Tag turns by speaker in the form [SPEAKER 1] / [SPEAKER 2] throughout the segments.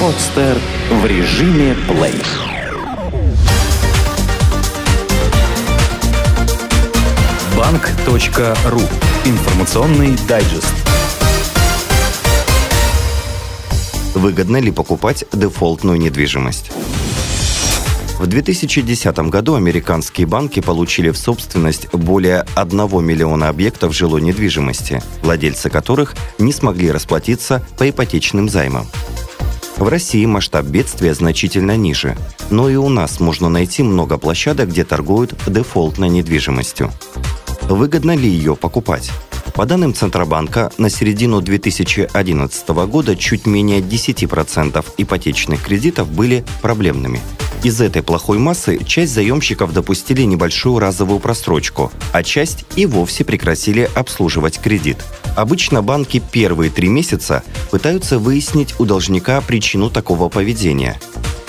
[SPEAKER 1] Подстер в режиме плей. Банк.ру. Информационный дайджест.
[SPEAKER 2] Выгодно ли покупать дефолтную недвижимость? В 2010 году американские банки получили в собственность более 1 миллиона объектов жилой недвижимости, владельцы которых не смогли расплатиться по ипотечным займам. В России масштаб бедствия значительно ниже, но и у нас можно найти много площадок, где торгуют дефолтной недвижимостью. Выгодно ли ее покупать? По данным Центробанка, на середину 2011 года чуть менее 10% ипотечных кредитов были проблемными. Из этой плохой массы часть заемщиков допустили небольшую разовую просрочку, а часть и вовсе прекратили обслуживать кредит – Обычно банки первые три месяца пытаются выяснить у должника причину такого поведения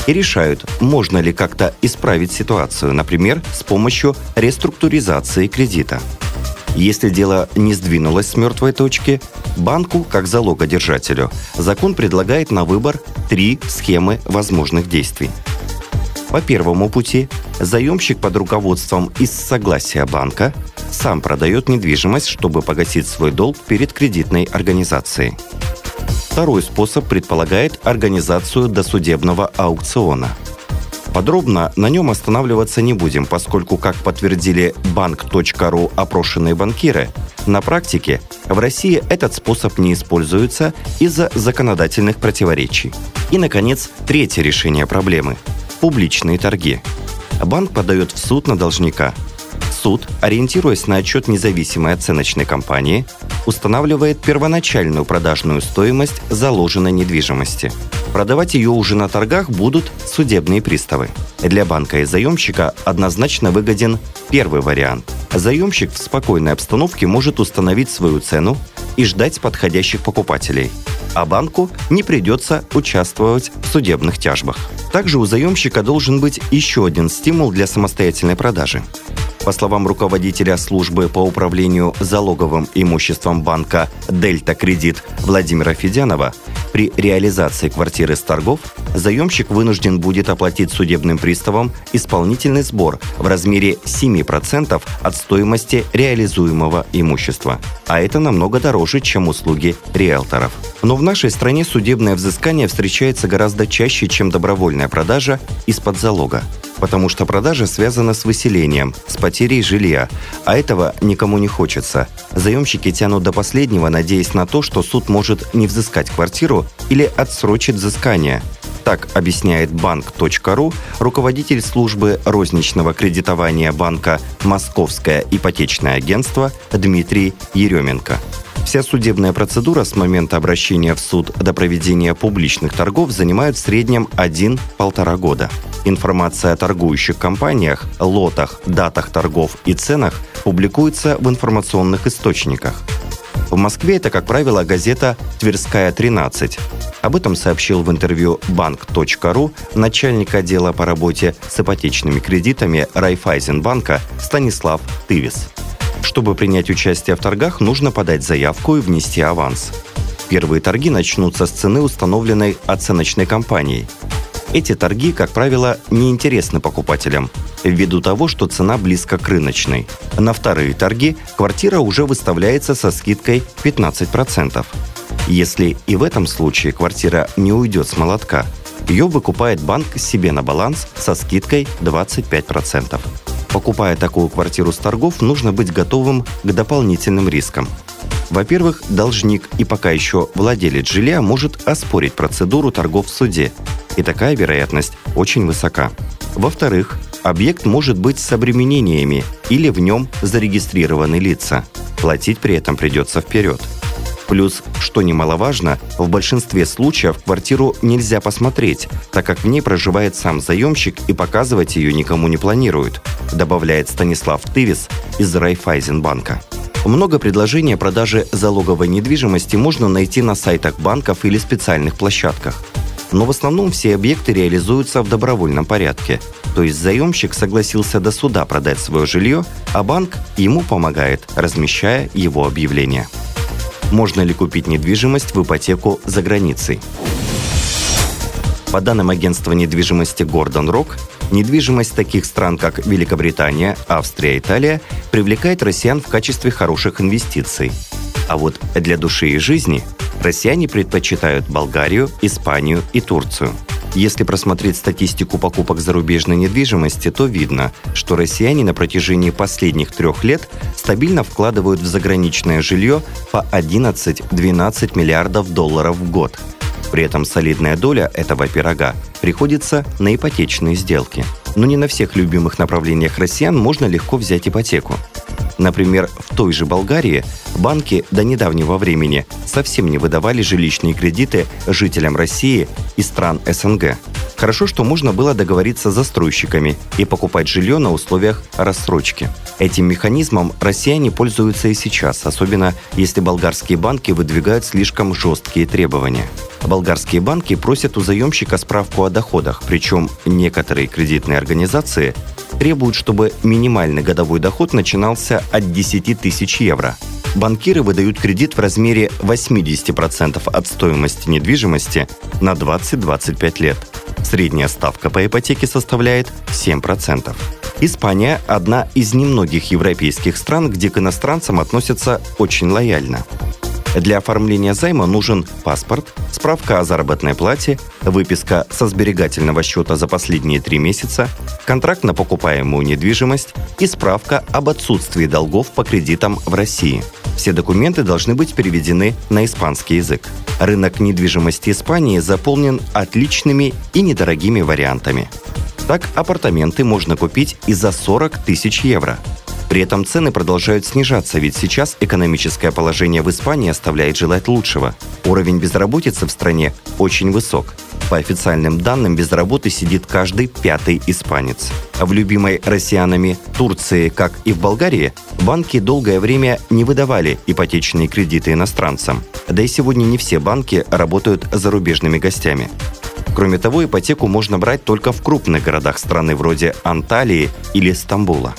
[SPEAKER 2] и решают, можно ли как-то исправить ситуацию, например, с помощью реструктуризации кредита. Если дело не сдвинулось с мертвой точки, банку, как залогодержателю, закон предлагает на выбор три схемы возможных действий. По первому пути заемщик под руководством из согласия банка сам продает недвижимость, чтобы погасить свой долг перед кредитной организацией. Второй способ предполагает организацию досудебного аукциона. Подробно на нем останавливаться не будем, поскольку, как подтвердили банк.ру опрошенные банкиры, на практике в России этот способ не используется из-за законодательных противоречий. И, наконец, третье решение проблемы – публичные торги. Банк подает в суд на должника – Суд, ориентируясь на отчет независимой оценочной компании, устанавливает первоначальную продажную стоимость заложенной недвижимости. Продавать ее уже на торгах будут судебные приставы. Для банка и заемщика однозначно выгоден первый вариант. Заемщик в спокойной обстановке может установить свою цену и ждать подходящих покупателей – а банку не придется участвовать в судебных тяжбах. Также у заемщика должен быть еще один стимул для самостоятельной продажи. По словам руководителя службы по управлению залоговым имуществом банка «Дельта Кредит» Владимира Федянова, при реализации квартиры с торгов заемщик вынужден будет оплатить судебным приставам исполнительный сбор в размере 7% от стоимости реализуемого имущества. А это намного дороже, чем услуги риэлторов. Но в нашей стране судебное взыскание встречается гораздо чаще, чем добровольная продажа из-под залога потому что продажа связана с выселением, с потерей жилья, а этого никому не хочется. Заемщики тянут до последнего, надеясь на то, что суд может не взыскать квартиру или отсрочит взыскание. Так объясняет банк.ру руководитель службы розничного кредитования банка «Московское ипотечное агентство» Дмитрий Еременко. Вся судебная процедура с момента обращения в суд до проведения публичных торгов занимает в среднем 1-1,5 года. Информация о торгующих компаниях, лотах, датах торгов и ценах публикуется в информационных источниках. В Москве это, как правило, газета «Тверская 13». Об этом сообщил в интервью банк.ру начальник отдела по работе с ипотечными кредитами Райфайзенбанка Станислав Тывис. Чтобы принять участие в торгах, нужно подать заявку и внести аванс. Первые торги начнутся с цены, установленной оценочной компанией. Эти торги, как правило, не интересны покупателям, ввиду того, что цена близко к рыночной. На вторые торги квартира уже выставляется со скидкой 15%. Если и в этом случае квартира не уйдет с молотка, ее выкупает банк себе на баланс со скидкой 25%. Покупая такую квартиру с торгов, нужно быть готовым к дополнительным рискам. Во-первых, должник и пока еще владелец жилья может оспорить процедуру торгов в суде, и такая вероятность очень высока. Во-вторых, объект может быть с обременениями или в нем зарегистрированы лица. Платить при этом придется вперед – Плюс, что немаловажно, в большинстве случаев квартиру нельзя посмотреть, так как в ней проживает сам заемщик и показывать ее никому не планируют, добавляет Станислав Тывис из Райфайзенбанка. Много предложений о продаже залоговой недвижимости можно найти на сайтах банков или специальных площадках. Но в основном все объекты реализуются в добровольном порядке. То есть заемщик согласился до суда продать свое жилье, а банк ему помогает, размещая его объявление. Можно ли купить недвижимость в ипотеку за границей? По данным агентства недвижимости Гордон Рок, недвижимость таких стран, как Великобритания, Австрия, Италия, привлекает россиян в качестве хороших инвестиций. А вот для души и жизни россияне предпочитают Болгарию, Испанию и Турцию – если просмотреть статистику покупок зарубежной недвижимости, то видно, что россияне на протяжении последних трех лет стабильно вкладывают в заграничное жилье по 11-12 миллиардов долларов в год. При этом солидная доля этого пирога приходится на ипотечные сделки. Но не на всех любимых направлениях россиян можно легко взять ипотеку. Например, в той же Болгарии банки до недавнего времени совсем не выдавали жилищные кредиты жителям России и стран СНГ. Хорошо, что можно было договориться с застройщиками и покупать жилье на условиях рассрочки. Этим механизмом россияне пользуются и сейчас, особенно если болгарские банки выдвигают слишком жесткие требования. Болгарские банки просят у заемщика справку о доходах, причем некоторые кредитные организации требуют, чтобы минимальный годовой доход начинался от 10 тысяч евро. Банкиры выдают кредит в размере 80% от стоимости недвижимости на 20-25 лет. Средняя ставка по ипотеке составляет 7%. Испания – одна из немногих европейских стран, где к иностранцам относятся очень лояльно. Для оформления займа нужен паспорт, справка о заработной плате, выписка со сберегательного счета за последние три месяца, контракт на покупаемую недвижимость и справка об отсутствии долгов по кредитам в России. Все документы должны быть переведены на испанский язык. Рынок недвижимости Испании заполнен отличными и недорогими вариантами. Так, апартаменты можно купить и за 40 тысяч евро – при этом цены продолжают снижаться, ведь сейчас экономическое положение в Испании оставляет желать лучшего. Уровень безработицы в стране очень высок. По официальным данным, без работы сидит каждый пятый испанец. А в любимой россиянами Турции, как и в Болгарии, банки долгое время не выдавали ипотечные кредиты иностранцам. Да и сегодня не все банки работают зарубежными гостями. Кроме того, ипотеку можно брать только в крупных городах страны вроде Анталии или Стамбула.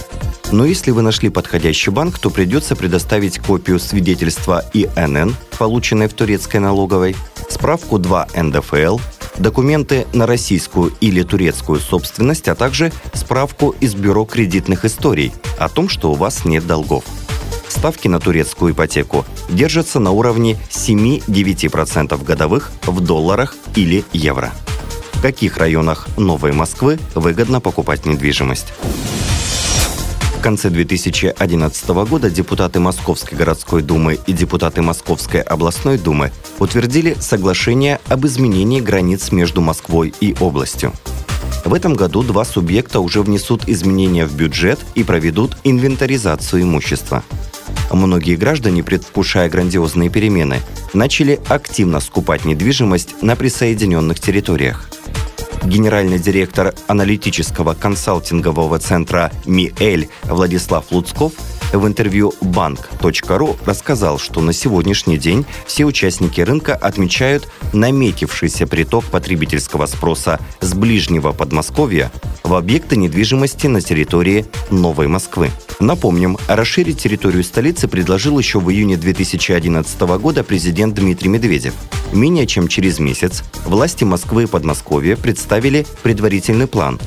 [SPEAKER 2] Но если вы нашли подходящий банк, то придется предоставить копию свидетельства ИНН, полученной в турецкой налоговой, справку 2 НДФЛ, документы на российскую или турецкую собственность, а также справку из Бюро кредитных историй о том, что у вас нет долгов. Ставки на турецкую ипотеку держатся на уровне 7-9% годовых в долларах или евро. В каких районах Новой Москвы выгодно покупать недвижимость? В конце 2011 года депутаты Московской городской думы и депутаты Московской областной думы утвердили соглашение об изменении границ между Москвой и областью. В этом году два субъекта уже внесут изменения в бюджет и проведут инвентаризацию имущества. Многие граждане, предвкушая грандиозные перемены, начали активно скупать недвижимость на присоединенных территориях – генеральный директор аналитического консалтингового центра МИЭЛь Владислав Луцков в интервью bank.ru рассказал, что на сегодняшний день все участники рынка отмечают наметившийся приток потребительского спроса с ближнего Подмосковья в объекты недвижимости на территории Новой Москвы. Напомним, расширить территорию столицы предложил еще в июне 2011 года президент Дмитрий Медведев. Менее чем через месяц власти Москвы и Подмосковья представили предварительный план,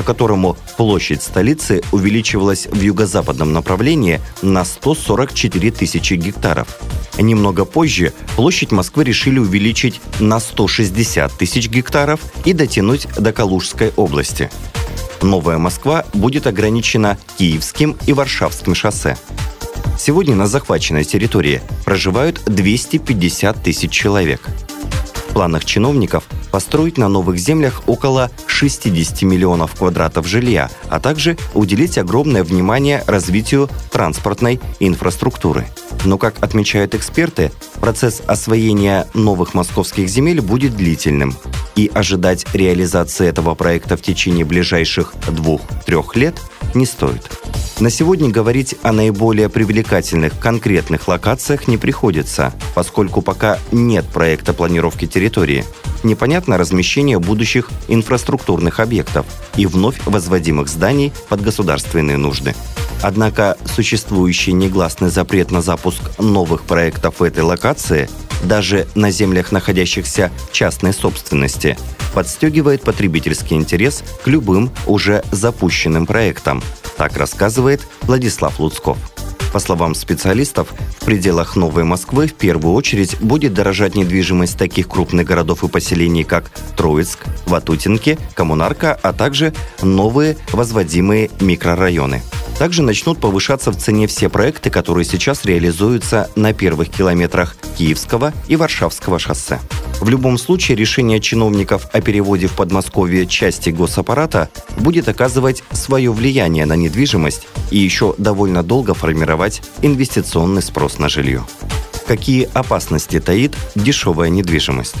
[SPEAKER 2] по которому площадь столицы увеличивалась в юго-западном направлении на 144 тысячи гектаров. Немного позже площадь Москвы решили увеличить на 160 тысяч гектаров и дотянуть до Калужской области. Новая Москва будет ограничена Киевским и Варшавским шоссе. Сегодня на захваченной территории проживают 250 тысяч человек. Планах чиновников построить на новых землях около 60 миллионов квадратов жилья, а также уделить огромное внимание развитию транспортной инфраструктуры. Но, как отмечают эксперты, процесс освоения новых московских земель будет длительным, и ожидать реализации этого проекта в течение ближайших двух-трех лет не стоит. На сегодня говорить о наиболее привлекательных конкретных локациях не приходится, поскольку пока нет проекта планировки территории. Непонятно размещение будущих инфраструктурных объектов и вновь возводимых зданий под государственные нужды. Однако существующий негласный запрет на запуск новых проектов в этой локации даже на землях, находящихся в частной собственности, подстегивает потребительский интерес к любым уже запущенным проектам. Так рассказывает Владислав Луцков. По словам специалистов, в пределах Новой Москвы в первую очередь будет дорожать недвижимость таких крупных городов и поселений, как Троицк, Ватутинки, Коммунарка, а также новые возводимые микрорайоны. Также начнут повышаться в цене все проекты, которые сейчас реализуются на первых километрах Киевского и Варшавского шоссе. В любом случае решение чиновников о переводе в Подмосковье части госаппарата будет оказывать свое влияние на недвижимость и еще довольно долго формировать инвестиционный спрос на жилье. Какие опасности таит дешевая недвижимость?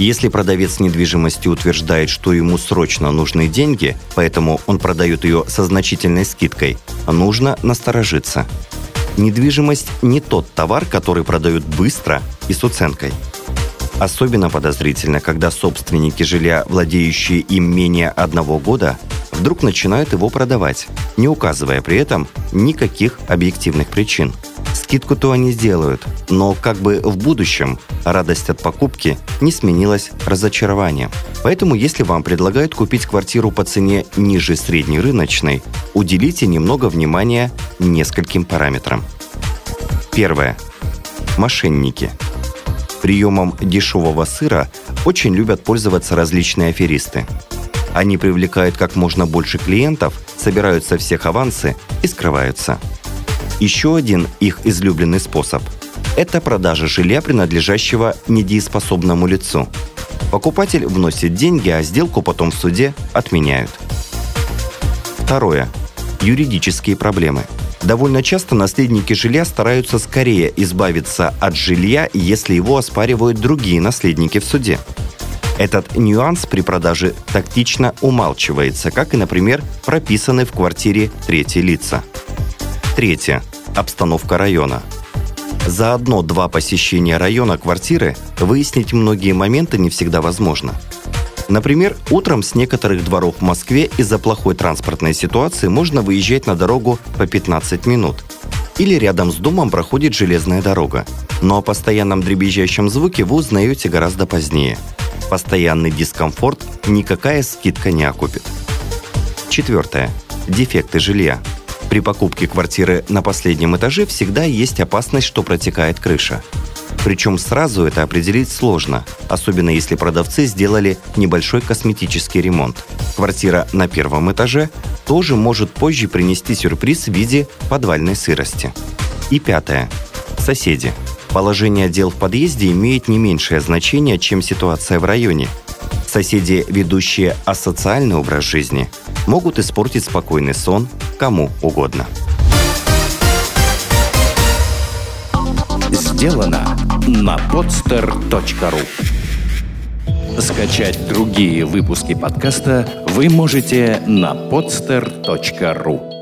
[SPEAKER 2] Если продавец недвижимости утверждает, что ему срочно нужны деньги, поэтому он продает ее со значительной скидкой, нужно насторожиться. Недвижимость не тот товар, который продают быстро и с уценкой – Особенно подозрительно, когда собственники жилья, владеющие им менее одного года, вдруг начинают его продавать, не указывая при этом никаких объективных причин. Скидку-то они сделают, но как бы в будущем радость от покупки не сменилась разочарованием. Поэтому если вам предлагают купить квартиру по цене ниже средней рыночной, уделите немного внимания нескольким параметрам. Первое. Мошенники – Приемом дешевого сыра очень любят пользоваться различные аферисты. Они привлекают как можно больше клиентов, собирают со всех авансы и скрываются. Еще один их излюбленный способ – это продажа жилья, принадлежащего недееспособному лицу. Покупатель вносит деньги, а сделку потом в суде отменяют. Второе. Юридические проблемы – Довольно часто наследники жилья стараются скорее избавиться от жилья, если его оспаривают другие наследники в суде. Этот нюанс при продаже тактично умалчивается, как и, например, прописаны в квартире третьи лица. Третье. Обстановка района. За одно-два посещения района квартиры выяснить многие моменты не всегда возможно – Например, утром с некоторых дворов в Москве из-за плохой транспортной ситуации можно выезжать на дорогу по 15 минут. Или рядом с домом проходит железная дорога. Но о постоянном дребезжащем звуке вы узнаете гораздо позднее. Постоянный дискомфорт никакая скидка не окупит. Четвертое. Дефекты жилья. При покупке квартиры на последнем этаже всегда есть опасность, что протекает крыша. Причем сразу это определить сложно, особенно если продавцы сделали небольшой косметический ремонт. Квартира на первом этаже тоже может позже принести сюрприз в виде подвальной сырости. И пятое. Соседи. Положение дел в подъезде имеет не меньшее значение, чем ситуация в районе. Соседи, ведущие асоциальный образ жизни, могут испортить спокойный сон кому угодно.
[SPEAKER 1] Сделано на podster.ru Скачать другие выпуски подкаста вы можете на podster.ru